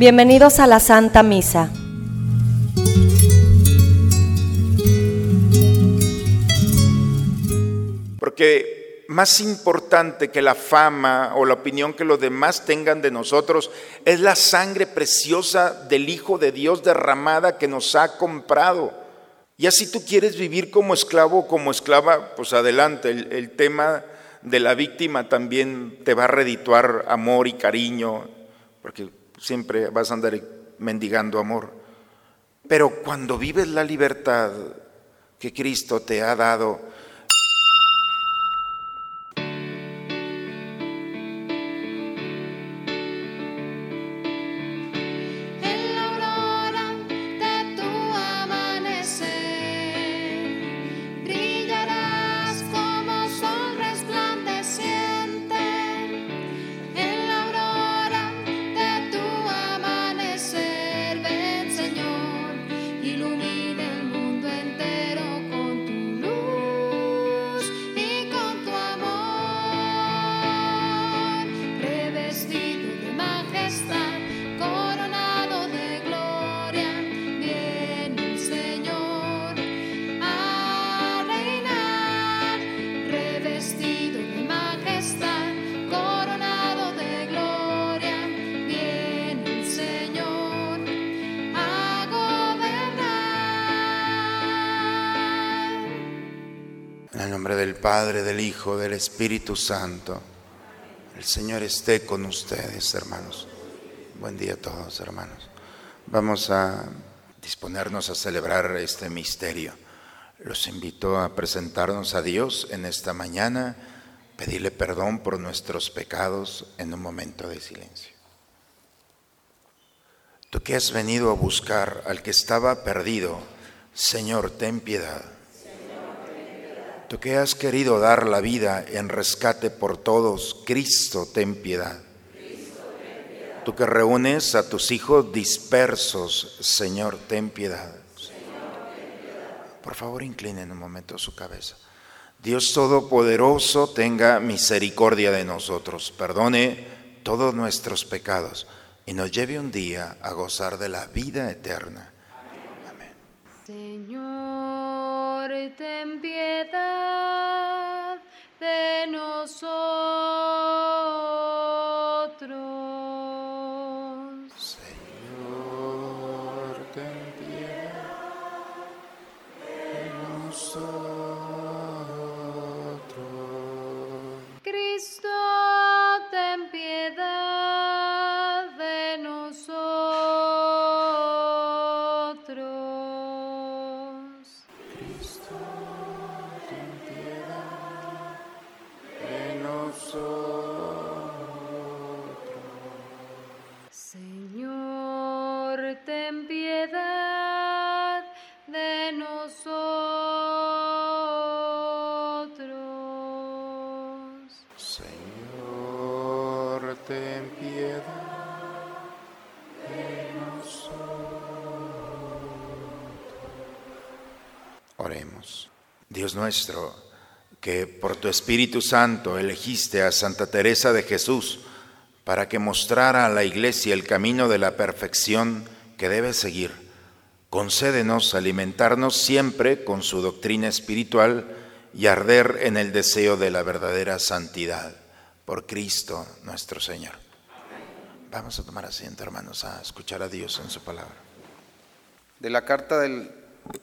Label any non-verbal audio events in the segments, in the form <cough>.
Bienvenidos a la Santa Misa. Porque más importante que la fama o la opinión que los demás tengan de nosotros es la sangre preciosa del Hijo de Dios derramada que nos ha comprado. Y así tú quieres vivir como esclavo o como esclava, pues adelante. El, el tema de la víctima también te va a redituar amor y cariño, porque siempre vas a andar mendigando amor. Pero cuando vives la libertad que Cristo te ha dado, Padre, del Hijo, del Espíritu Santo. El Señor esté con ustedes, hermanos. Buen día a todos, hermanos. Vamos a disponernos a celebrar este misterio. Los invito a presentarnos a Dios en esta mañana, pedirle perdón por nuestros pecados en un momento de silencio. Tú que has venido a buscar al que estaba perdido, Señor, ten piedad. Tú que has querido dar la vida en rescate por todos, Cristo, ten piedad. Tú que reúnes a tus hijos dispersos, Señor, ten piedad. Por favor, inclinen un momento su cabeza. Dios Todopoderoso tenga misericordia de nosotros, perdone todos nuestros pecados y nos lleve un día a gozar de la vida eterna. Amén. Señor, ten piedad de nosotros. Piedad de nosotros. Oremos. Dios nuestro, que por tu Espíritu Santo elegiste a Santa Teresa de Jesús para que mostrara a la Iglesia el camino de la perfección que debe seguir, concédenos alimentarnos siempre con su doctrina espiritual y arder en el deseo de la verdadera santidad. Por Cristo nuestro Señor. Vamos a tomar asiento, hermanos, a escuchar a Dios en su palabra. De la carta del,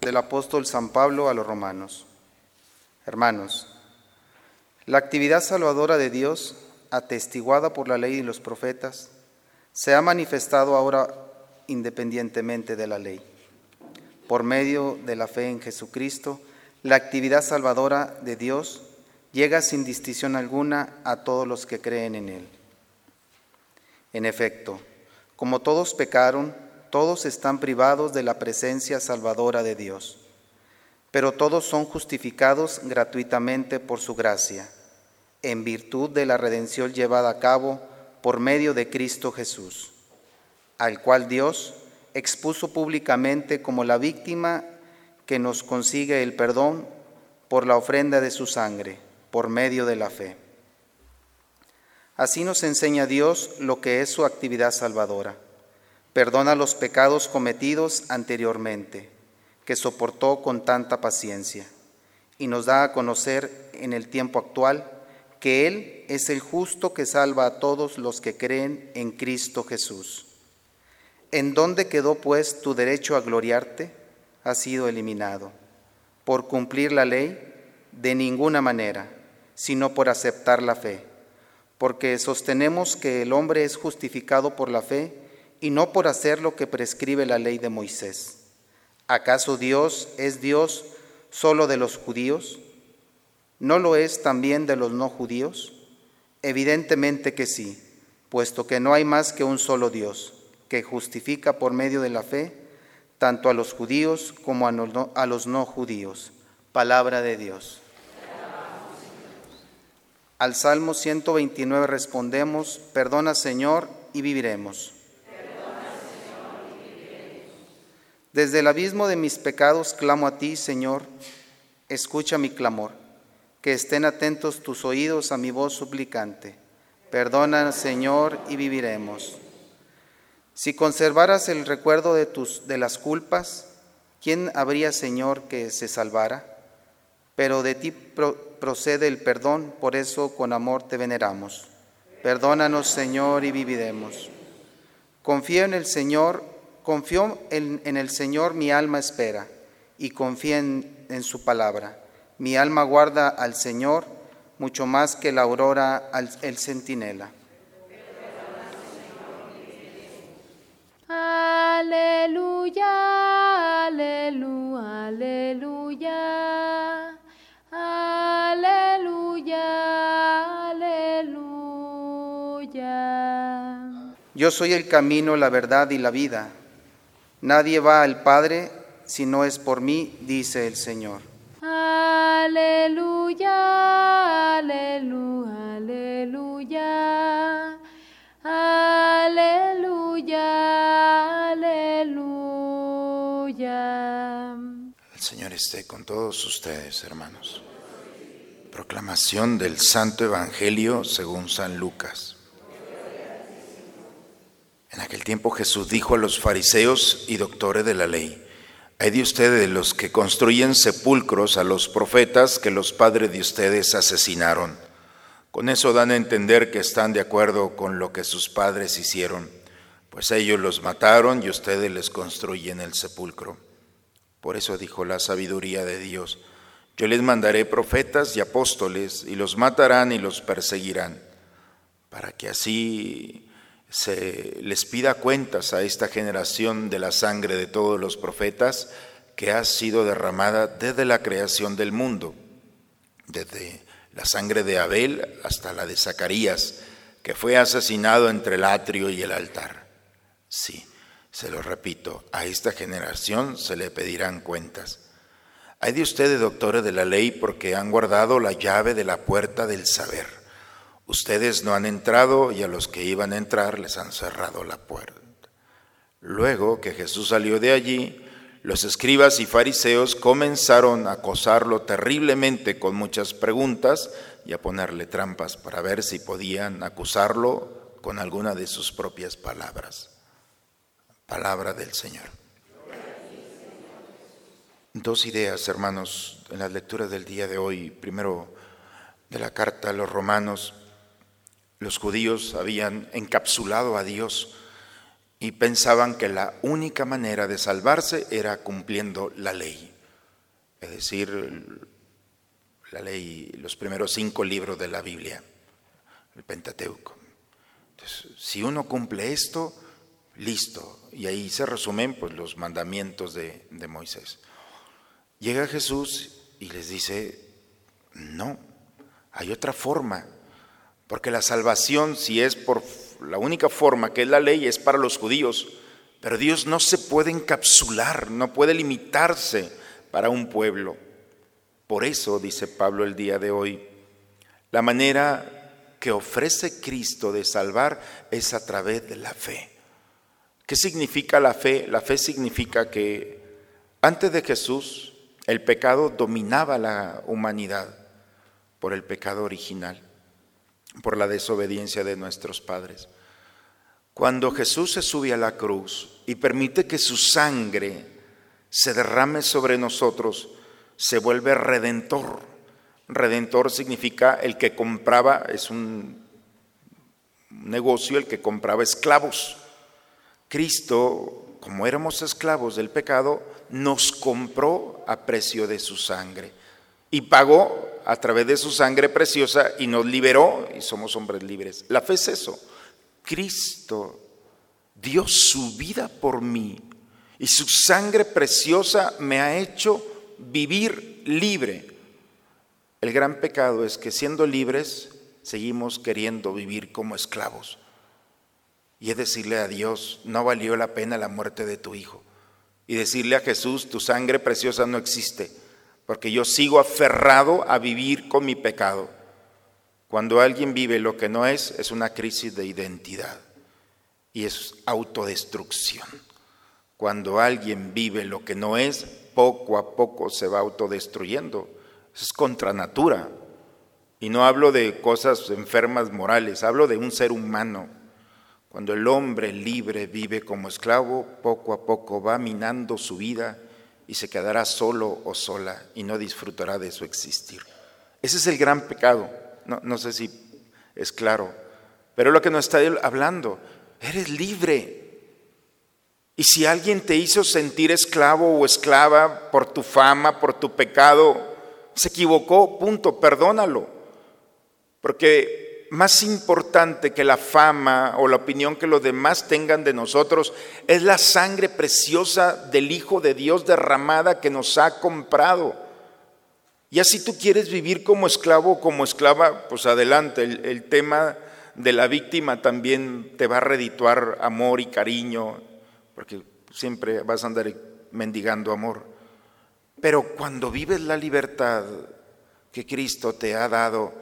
del apóstol San Pablo a los romanos. Hermanos, la actividad salvadora de Dios, atestiguada por la ley y los profetas, se ha manifestado ahora independientemente de la ley. Por medio de la fe en Jesucristo, la actividad salvadora de Dios llega sin distinción alguna a todos los que creen en Él. En efecto, como todos pecaron, todos están privados de la presencia salvadora de Dios, pero todos son justificados gratuitamente por su gracia, en virtud de la redención llevada a cabo por medio de Cristo Jesús, al cual Dios expuso públicamente como la víctima que nos consigue el perdón por la ofrenda de su sangre, por medio de la fe. Así nos enseña Dios lo que es su actividad salvadora perdona los pecados cometidos anteriormente, que soportó con tanta paciencia, y nos da a conocer en el tiempo actual que Él es el justo que salva a todos los que creen en Cristo Jesús. ¿En dónde quedó pues tu derecho a gloriarte? Ha sido eliminado. Por cumplir la ley, de ninguna manera, sino por aceptar la fe, porque sostenemos que el hombre es justificado por la fe y no por hacer lo que prescribe la ley de Moisés. ¿Acaso Dios es Dios solo de los judíos? ¿No lo es también de los no judíos? Evidentemente que sí, puesto que no hay más que un solo Dios, que justifica por medio de la fe tanto a los judíos como a los no judíos. Palabra de Dios. Al Salmo 129 respondemos, perdona Señor y viviremos. Desde el abismo de mis pecados clamo a ti, Señor, escucha mi clamor, que estén atentos tus oídos a mi voz suplicante. Perdona, Señor, y viviremos. Si conservaras el recuerdo de, tus, de las culpas, ¿quién habría, Señor, que se salvara? Pero de ti procede el perdón, por eso con amor te veneramos. Perdónanos, Señor, y viviremos. Confío en el Señor Confío en, el Señor, mi alma espera, y confía en, su palabra. Mi alma guarda al Señor mucho más que la aurora al el centinela. Aleluya, aleluya, aleluya, aleluya, aleluya. Yo soy el camino, la verdad y la vida. Nadie va al Padre si no es por mí, dice el Señor. Aleluya, aleluya, aleluya, aleluya, aleluya. El Señor esté con todos ustedes, hermanos. Proclamación del Santo Evangelio según San Lucas. En aquel tiempo Jesús dijo a los fariseos y doctores de la ley, hay de ustedes los que construyen sepulcros a los profetas que los padres de ustedes asesinaron. Con eso dan a entender que están de acuerdo con lo que sus padres hicieron, pues ellos los mataron y ustedes les construyen el sepulcro. Por eso dijo la sabiduría de Dios, yo les mandaré profetas y apóstoles y los matarán y los perseguirán, para que así se les pida cuentas a esta generación de la sangre de todos los profetas que ha sido derramada desde la creación del mundo, desde la sangre de Abel hasta la de Zacarías, que fue asesinado entre el atrio y el altar. Sí, se lo repito, a esta generación se le pedirán cuentas. Hay de ustedes, doctores de la ley, porque han guardado la llave de la puerta del saber. Ustedes no han entrado y a los que iban a entrar les han cerrado la puerta. Luego que Jesús salió de allí, los escribas y fariseos comenzaron a acosarlo terriblemente con muchas preguntas y a ponerle trampas para ver si podían acusarlo con alguna de sus propias palabras. Palabra del Señor. Dos ideas, hermanos, en las lecturas del día de hoy. Primero, de la carta a los romanos los judíos habían encapsulado a Dios y pensaban que la única manera de salvarse era cumpliendo la ley, es decir, la ley, los primeros cinco libros de la Biblia, el Pentateuco. Entonces, si uno cumple esto, listo. Y ahí se resumen pues, los mandamientos de, de Moisés. Llega Jesús y les dice, no, hay otra forma porque la salvación, si es por la única forma que es la ley, es para los judíos. Pero Dios no se puede encapsular, no puede limitarse para un pueblo. Por eso, dice Pablo el día de hoy, la manera que ofrece Cristo de salvar es a través de la fe. ¿Qué significa la fe? La fe significa que antes de Jesús el pecado dominaba la humanidad por el pecado original por la desobediencia de nuestros padres. Cuando Jesús se sube a la cruz y permite que su sangre se derrame sobre nosotros, se vuelve redentor. Redentor significa el que compraba, es un negocio, el que compraba esclavos. Cristo, como éramos esclavos del pecado, nos compró a precio de su sangre y pagó a través de su sangre preciosa y nos liberó y somos hombres libres. La fe es eso. Cristo dio su vida por mí y su sangre preciosa me ha hecho vivir libre. El gran pecado es que siendo libres seguimos queriendo vivir como esclavos. Y es decirle a Dios, no valió la pena la muerte de tu hijo. Y decirle a Jesús, tu sangre preciosa no existe porque yo sigo aferrado a vivir con mi pecado. Cuando alguien vive lo que no es, es una crisis de identidad y es autodestrucción. Cuando alguien vive lo que no es, poco a poco se va autodestruyendo. Es contra natura. Y no hablo de cosas enfermas morales, hablo de un ser humano. Cuando el hombre libre vive como esclavo, poco a poco va minando su vida y se quedará solo o sola y no disfrutará de su existir. Ese es el gran pecado. No, sé si es claro, pero lo que nos está hablando, eres libre. Y si alguien te hizo sentir esclavo o esclava por tu fama, por tu pecado, se equivocó, punto, perdónalo. Porque más importante que la fama o la opinión que los demás tengan de nosotros es la sangre preciosa del Hijo de Dios derramada que nos ha comprado. Y así tú quieres vivir como esclavo o como esclava, pues adelante. El, el, tema de la víctima también te va a redituar amor y cariño, porque siempre vas a andar mendigando amor. Pero cuando vives la libertad que Cristo te ha dado,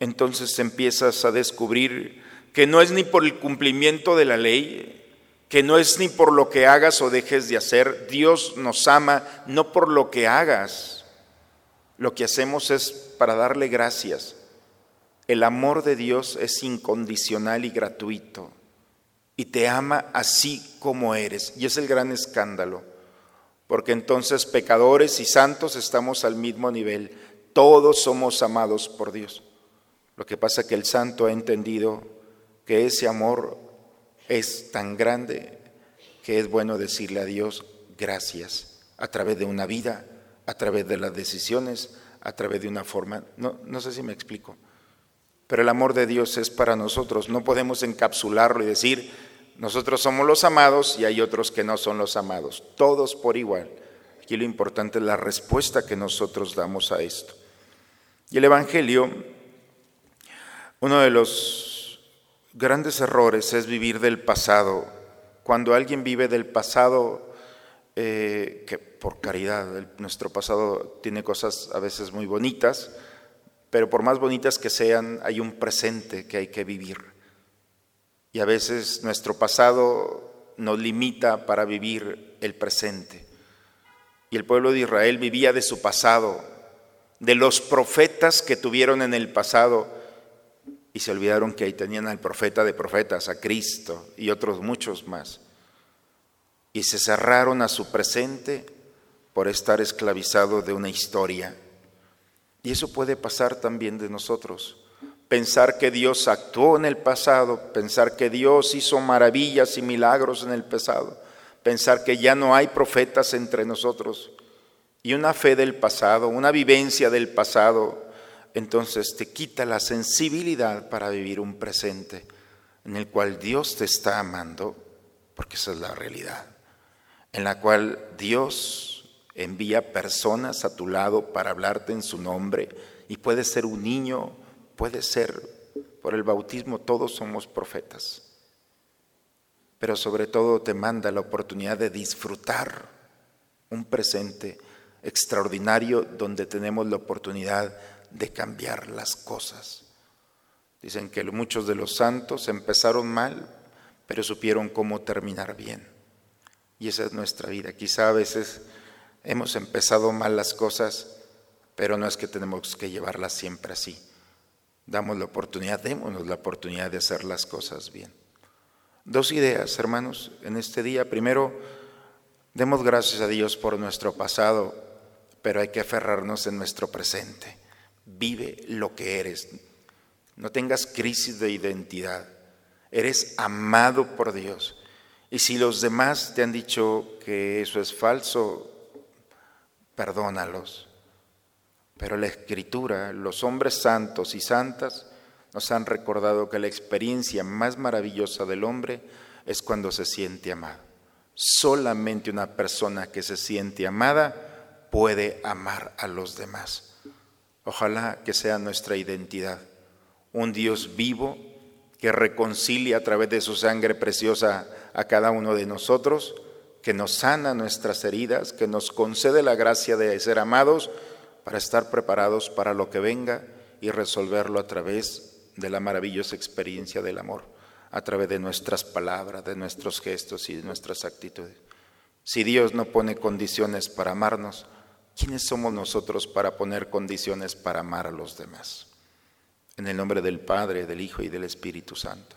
entonces empiezas a descubrir que no es ni por el cumplimiento de la ley, que no es ni por lo que hagas o dejes de hacer. Dios nos ama no por lo que hagas. Lo que hacemos es para darle gracias. El amor de Dios es incondicional y gratuito y te ama así como eres. Y es el gran escándalo, porque entonces pecadores y santos estamos al mismo nivel. Todos somos amados por Dios. Lo que pasa es que el santo ha entendido que ese amor es tan grande que es bueno decirle a Dios gracias a través de una vida, a través de las decisiones, a través de una forma. No, no sé si me explico. Pero el amor de Dios es para nosotros. No podemos encapsularlo y decir, nosotros somos los amados y hay otros que no son los amados. Todos por igual. Aquí lo importante es la respuesta que nosotros damos a esto. Y el Evangelio uno de los grandes errores es vivir del pasado. Cuando alguien vive del pasado, eh, que por caridad, nuestro pasado tiene cosas a veces muy bonitas, pero por más bonitas que sean, hay un presente que hay que vivir. Y a veces nuestro pasado nos limita para vivir el presente. Y el pueblo de Israel vivía de su pasado, de los profetas que tuvieron en el pasado y se olvidaron que ahí tenían al profeta de profetas, a Cristo y otros muchos más. Y se cerraron a su presente por estar esclavizados de una historia. Y eso puede pasar también de nosotros. Pensar que Dios actuó en el pasado, pensar que Dios hizo maravillas y milagros en el pasado, pensar que ya no hay profetas entre nosotros y una fe del pasado, una vivencia del pasado entonces te quita la sensibilidad para vivir un presente en el cual Dios te está amando, porque esa es la realidad, en la cual Dios envía personas a tu lado para hablarte en su nombre, y puede ser un niño, puede ser por el bautismo, todos somos profetas, pero sobre todo te manda la oportunidad de disfrutar un presente extraordinario donde tenemos la oportunidad de cambiar las cosas. Dicen que muchos de los santos empezaron mal, pero supieron cómo terminar bien. Y esa es nuestra vida. Quizá a veces hemos empezado mal las cosas, pero no es que tenemos que llevarlas siempre así. Damos la oportunidad, démonos la oportunidad de hacer las cosas bien. Dos ideas, hermanos, en este día. Primero, demos gracias a Dios por nuestro pasado, pero hay que aferrarnos en nuestro presente. Vive lo que eres. No tengas crisis de identidad. Eres amado por Dios. Y si los demás te han dicho que eso es falso, perdónalos. Pero la escritura, los hombres santos y santas, nos han recordado que la experiencia más maravillosa del hombre es cuando se siente amado. Solamente una persona que se siente amada puede amar a los demás. Ojalá que sea nuestra identidad. Un Dios vivo que reconcilia a través de su sangre preciosa a cada uno de nosotros, que nos sana nuestras heridas, que nos concede la gracia de ser amados para estar preparados para lo que venga y resolverlo a través de la maravillosa experiencia del amor, a través de nuestras palabras, de nuestros gestos y de nuestras actitudes. Si Dios no pone condiciones para amarnos, ¿quiénes somos nosotros para poner condiciones para amar a los demás? En el nombre del Padre, del Hijo y del Espíritu Santo.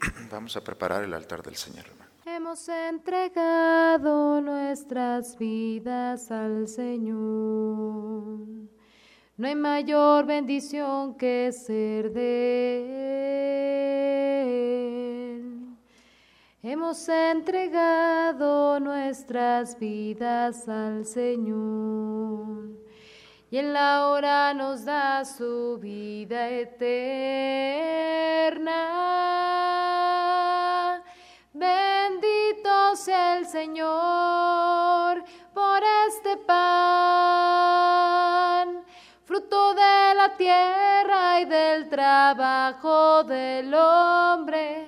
<clears throat> Vamos a preparar el altar del Señor. Hemos entregado nuestras vidas al Señor. No hay mayor bendición que ser de Él. Hemos entregado nuestras vidas al Señor y en la hora nos da su vida eterna. Bendito sea el Señor por este pan, fruto de la tierra y del trabajo del hombre.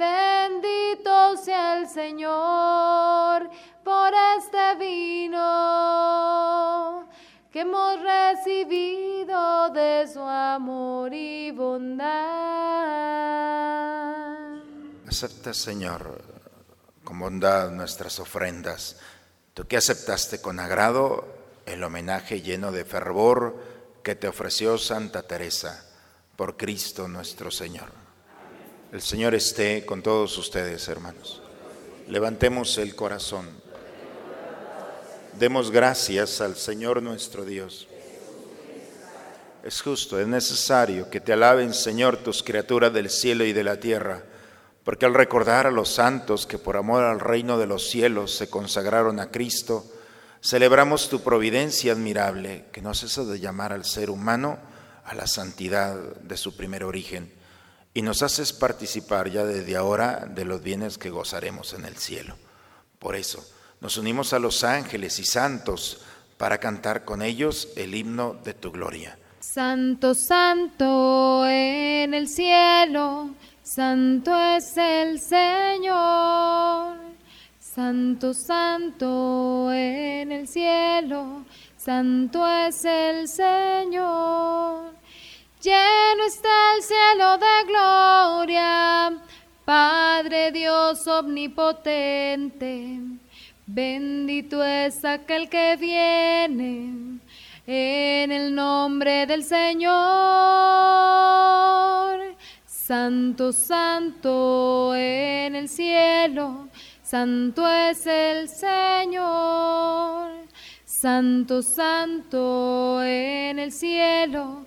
Bendito sea el Señor por este vino que hemos recibido de su amor y bondad. Acepta, Señor, con bondad nuestras ofrendas. Tú que aceptaste con agrado el homenaje lleno de fervor que te ofreció Santa Teresa por Cristo nuestro Señor. El Señor esté con todos ustedes, hermanos. Levantemos el corazón. Demos gracias al Señor nuestro Dios. Es justo, es necesario que te alaben, Señor, tus criaturas del cielo y de la tierra, porque al recordar a los santos que por amor al reino de los cielos se consagraron a Cristo, celebramos tu providencia admirable, que no cesa de llamar al ser humano a la santidad de su primer origen, y nos haces participar ya desde ahora de los bienes que gozaremos en el cielo. Por eso, nos unimos a los ángeles y santos para cantar con ellos el himno de tu gloria. Santo, santo en el cielo, santo es el Señor. Santo, santo en el cielo, santo es el Señor. Lleno está el cielo de gloria, Padre Dios omnipotente. Bendito es aquel que viene en el nombre del Señor. Santo, santo en el cielo, santo es el Señor. Santo, santo en el cielo,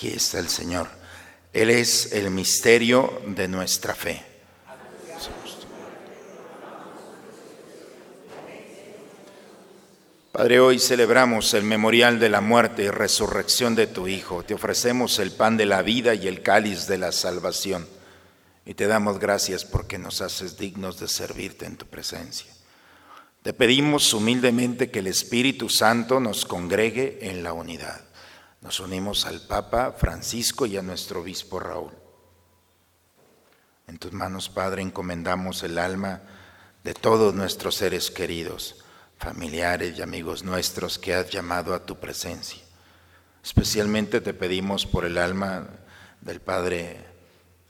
Aquí está el Señor. Él es el misterio de nuestra fe. Padre, hoy celebramos el memorial de la muerte y resurrección de tu Hijo. Te ofrecemos el pan de la vida y el cáliz de la salvación. Y te damos gracias porque nos haces dignos de servirte en tu presencia. Te pedimos humildemente que el Espíritu Santo nos congregue en la unidad. Nos unimos al Papa Francisco y a nuestro obispo Raúl. En tus manos, Padre, encomendamos el alma de todos nuestros seres queridos, familiares y amigos nuestros que has llamado a tu presencia. Especialmente te pedimos por el alma del Padre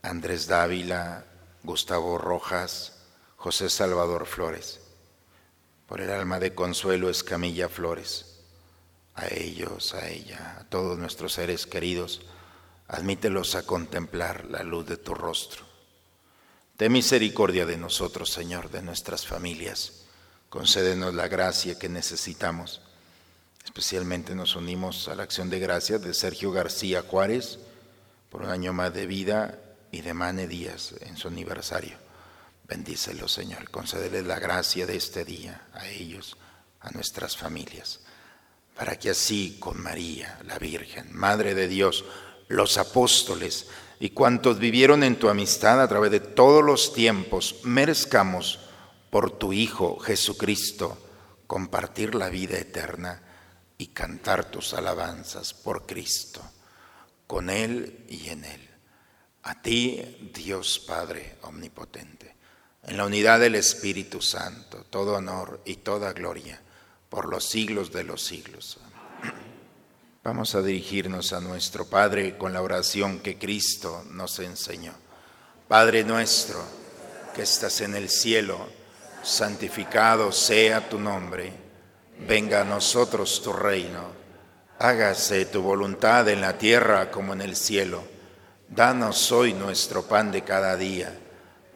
Andrés Dávila, Gustavo Rojas, José Salvador Flores, por el alma de Consuelo Escamilla Flores a ellos, a ella, a todos nuestros seres queridos, admítelos a contemplar la luz de tu rostro. Ten misericordia de nosotros, Señor, de nuestras familias. Concédenos la gracia que necesitamos. Especialmente nos unimos a la acción de gracias de Sergio García Juárez por un año más de vida y de Mane Díaz en su aniversario. Bendícelo, Señor. Concédeles la gracia de este día a ellos, a nuestras familias para que así con María, la Virgen, Madre de Dios, los apóstoles y cuantos vivieron en tu amistad a través de todos los tiempos, merezcamos por tu Hijo Jesucristo compartir la vida eterna y cantar tus alabanzas por Cristo, con Él y en Él. A ti, Dios Padre Omnipotente, en la unidad del Espíritu Santo, todo honor y toda gloria por los siglos de los siglos. Vamos a dirigirnos a nuestro Padre con la oración que Cristo nos enseñó. Padre nuestro, que estás en el cielo, santificado sea tu nombre, venga a nosotros tu reino, hágase tu voluntad en la tierra como en el cielo. Danos hoy nuestro pan de cada día,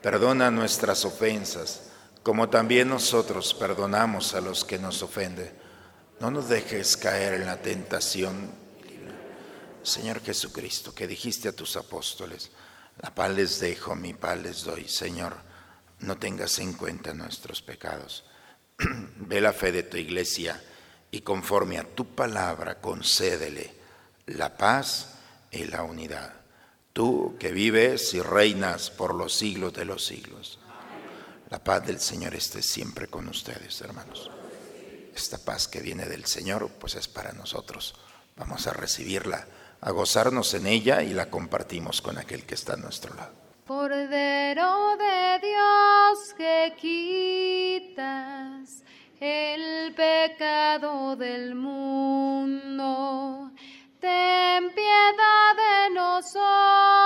perdona nuestras ofensas como también nosotros perdonamos a los que nos ofenden. No nos dejes caer en la tentación. Señor Jesucristo, que dijiste a tus apóstoles, la paz les dejo, mi paz les doy. Señor, no tengas en cuenta nuestros pecados. <clears throat> Ve la fe de tu iglesia y conforme a tu palabra concédele la paz y la unidad. Tú que vives y reinas por los siglos de los siglos. La paz del Señor esté siempre con ustedes, hermanos. Esta paz que viene del Señor, pues es para nosotros. Vamos a recibirla, a gozarnos en ella y la compartimos con aquel que está a nuestro lado. Cordero de Dios que quitas el pecado del mundo, ten piedad de nosotros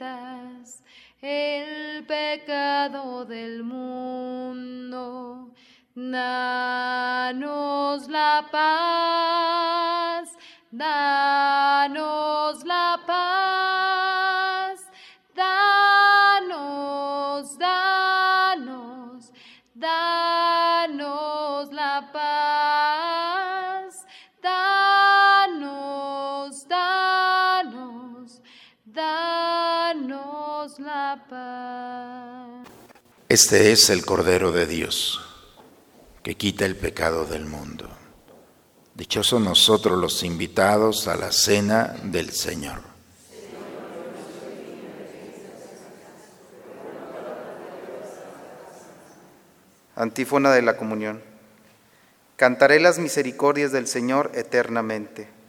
quitas el pecado del mundo. Danos la paz, danos la paz, danos, danos, danos la paz. Este es el Cordero de Dios, que quita el pecado del mundo. Dichosos nosotros los invitados a la cena del Señor. Antífona de la comunión. Cantaré las misericordias del Señor eternamente.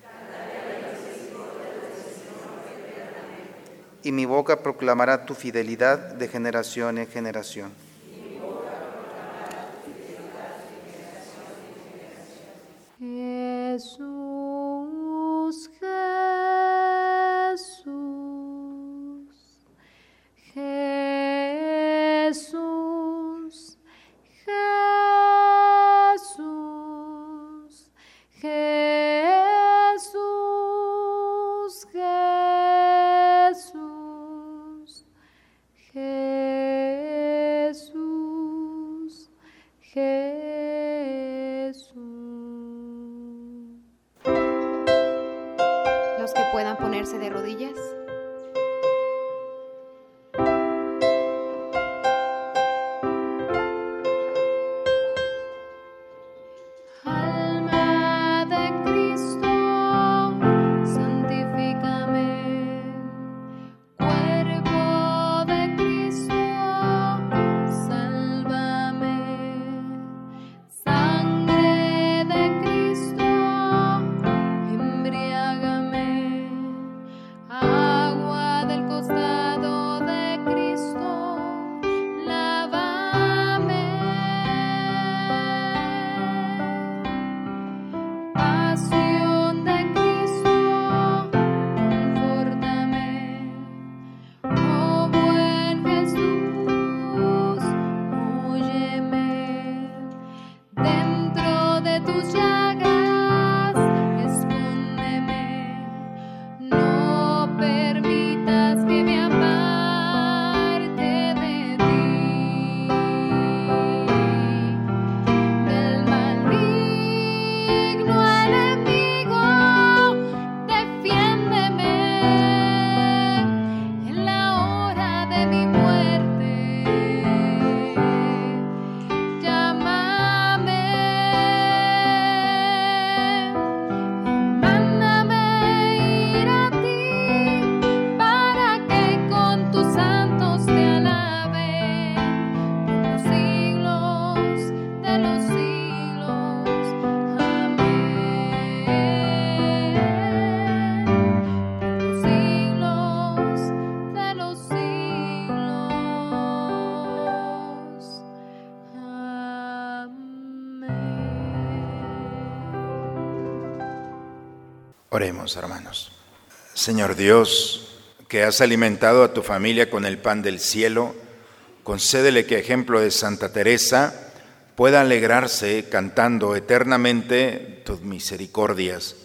Y mi boca proclamará tu fidelidad de generación en generación. Hermanos. Señor Dios, que has alimentado a tu familia con el pan del cielo, concédele que, ejemplo de Santa Teresa, pueda alegrarse cantando eternamente tus misericordias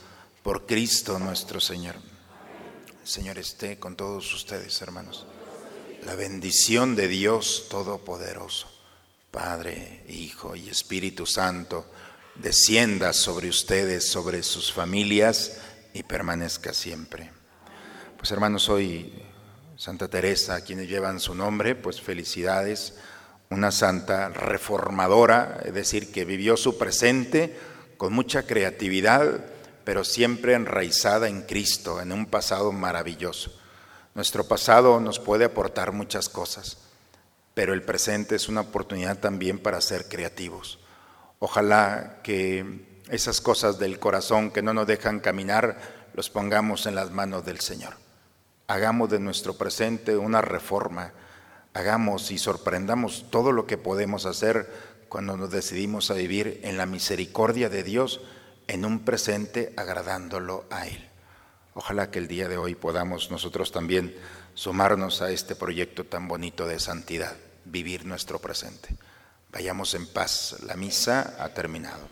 por Cristo nuestro Señor. Señor esté con todos ustedes, hermanos. La bendición de Dios Todopoderoso, Padre, Hijo y Espíritu Santo, descienda sobre ustedes, sobre sus familias y permanezca siempre. Pues hermanos, hoy Santa Teresa, quienes llevan su nombre, pues felicidades, una santa reformadora, es decir, que vivió su presente con mucha creatividad, pero siempre enraizada en Cristo, en un pasado maravilloso. Nuestro pasado nos puede aportar muchas cosas, pero el presente es una oportunidad también para ser creativos. Ojalá que esas cosas del corazón que no nos dejan caminar, los pongamos en las manos del Señor. Hagamos de nuestro presente una reforma, hagamos y sorprendamos todo lo que podemos hacer cuando nos decidimos a vivir en la misericordia de Dios, en un presente agradándolo a Él. Ojalá que el día de hoy podamos nosotros también sumarnos a este proyecto tan bonito de santidad, vivir nuestro presente. Vayamos en paz, la misa ha terminado.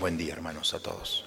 Buen día, hermanos, a todos.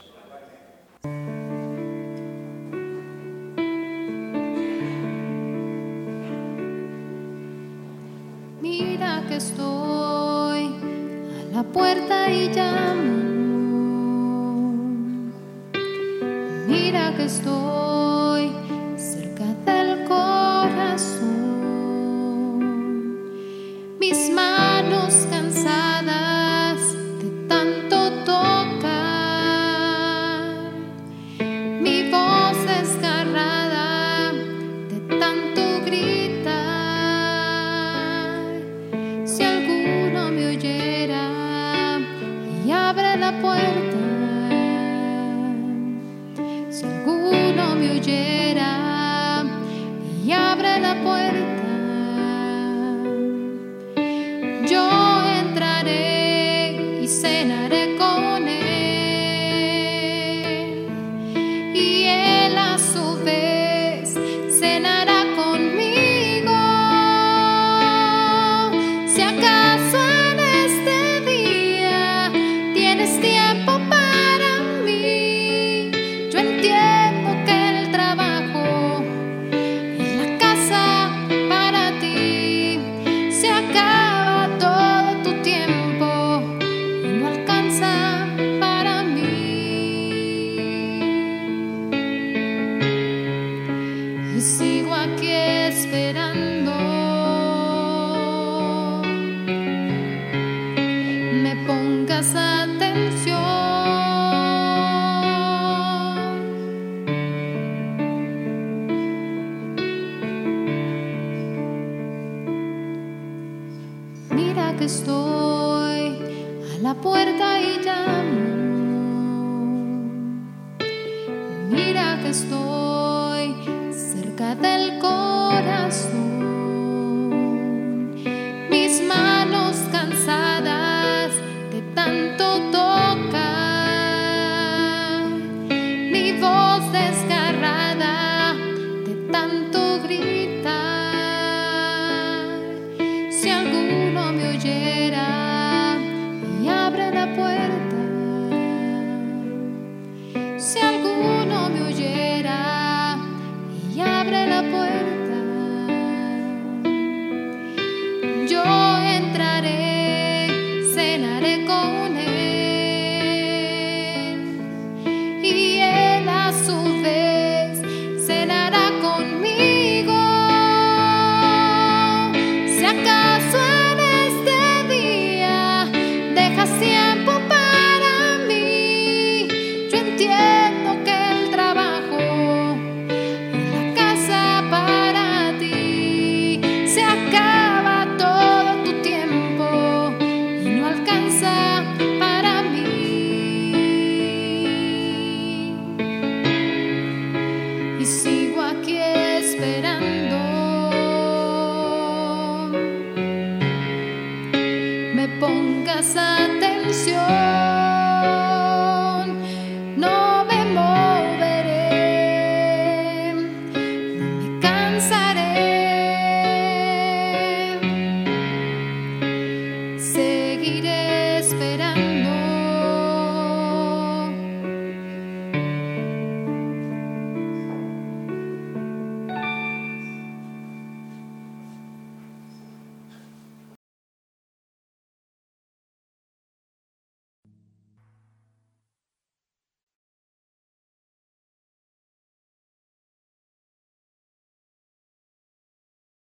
Estoy cerca del corazón.